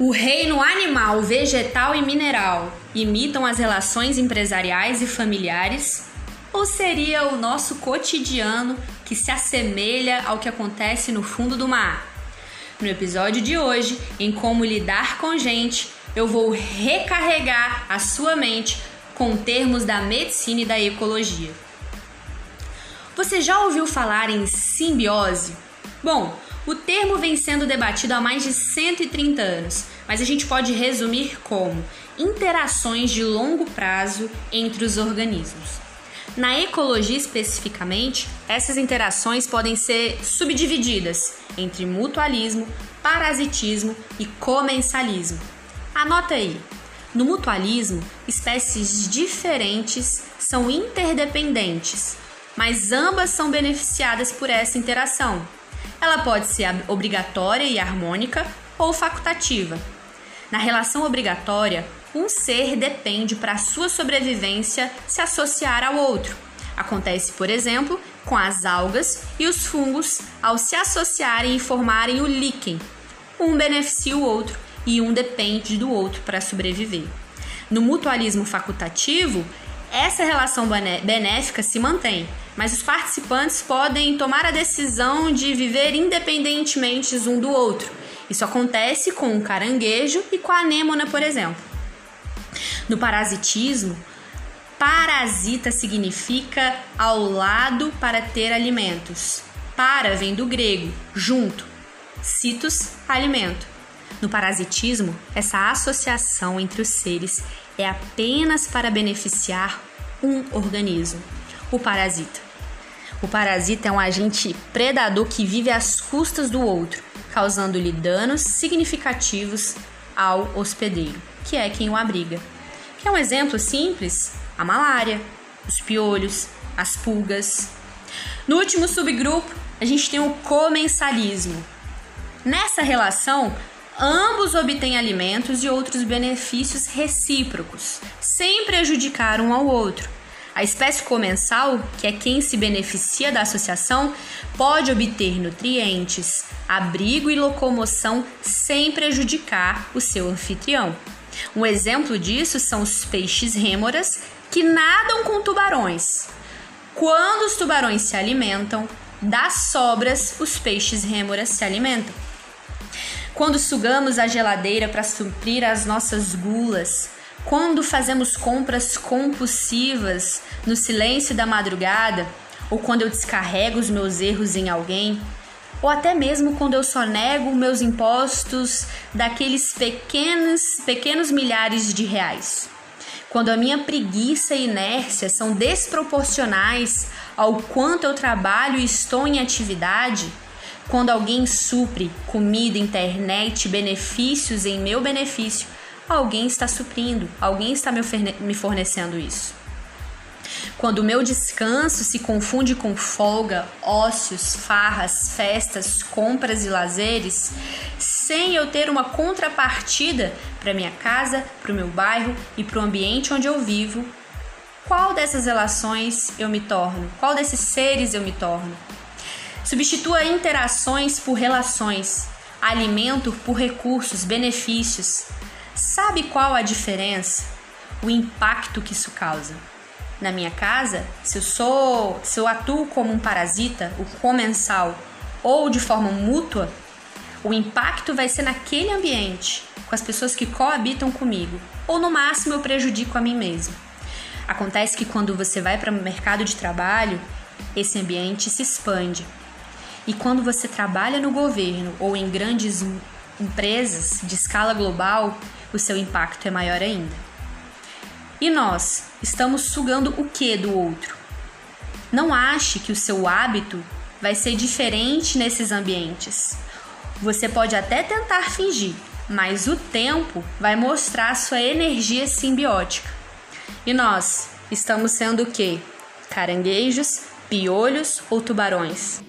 O reino animal, vegetal e mineral imitam as relações empresariais e familiares? Ou seria o nosso cotidiano que se assemelha ao que acontece no fundo do mar? No episódio de hoje, em Como Lidar com Gente, eu vou recarregar a sua mente com termos da medicina e da ecologia. Você já ouviu falar em simbiose? Bom, o termo vem sendo debatido há mais de 130 anos, mas a gente pode resumir como interações de longo prazo entre os organismos. Na ecologia especificamente, essas interações podem ser subdivididas entre mutualismo, parasitismo e comensalismo. Anota aí. No mutualismo, espécies diferentes são interdependentes, mas ambas são beneficiadas por essa interação. Ela pode ser obrigatória e harmônica ou facultativa. Na relação obrigatória, um ser depende para sua sobrevivência se associar ao outro. Acontece, por exemplo, com as algas e os fungos ao se associarem e formarem o líquen. Um beneficia o outro e um depende do outro para sobreviver. No mutualismo facultativo, essa relação benéfica se mantém, mas os participantes podem tomar a decisão de viver independentemente um do outro. Isso acontece com o caranguejo e com a anêmona, por exemplo. No parasitismo, parasita significa ao lado para ter alimentos. Para vem do grego, junto. Citos, alimento. No parasitismo, essa associação entre os seres é apenas para beneficiar um organismo, o parasita. O parasita é um agente predador que vive às custas do outro, causando-lhe danos significativos ao hospedeiro, que é quem o abriga. Que é um exemplo simples? A malária, os piolhos, as pulgas. No último subgrupo, a gente tem o comensalismo. Nessa relação, ambos obtêm alimentos e outros benefícios recíprocos, sem prejudicar um ao outro. A espécie comensal, que é quem se beneficia da associação, pode obter nutrientes, abrigo e locomoção sem prejudicar o seu anfitrião. Um exemplo disso são os peixes rêmoras que nadam com tubarões. Quando os tubarões se alimentam, das sobras os peixes rêmoras se alimentam. Quando sugamos a geladeira para suprir as nossas gulas, quando fazemos compras compulsivas no silêncio da madrugada, ou quando eu descarrego os meus erros em alguém, ou até mesmo quando eu só nego meus impostos daqueles pequenos, pequenos milhares de reais. Quando a minha preguiça e inércia são desproporcionais ao quanto eu trabalho e estou em atividade, quando alguém supre comida, internet, benefícios em meu benefício, alguém está suprindo, alguém está me fornecendo isso. Quando o meu descanso se confunde com folga, ócios, farras, festas, compras e lazeres, sem eu ter uma contrapartida para minha casa, para o meu bairro e para o ambiente onde eu vivo, qual dessas relações eu me torno? Qual desses seres eu me torno? Substitua interações por relações, alimento por recursos, benefícios. Sabe qual a diferença? O impacto que isso causa. Na minha casa, se eu sou, se eu atuo como um parasita, o comensal, ou de forma mútua, o impacto vai ser naquele ambiente, com as pessoas que coabitam comigo, ou no máximo eu prejudico a mim mesmo. Acontece que quando você vai para o mercado de trabalho, esse ambiente se expande, e quando você trabalha no governo ou em grandes empresas de escala global, o seu impacto é maior ainda. E nós estamos sugando o que do outro? Não ache que o seu hábito vai ser diferente nesses ambientes. Você pode até tentar fingir, mas o tempo vai mostrar sua energia simbiótica. E nós estamos sendo o que? Caranguejos, piolhos ou tubarões?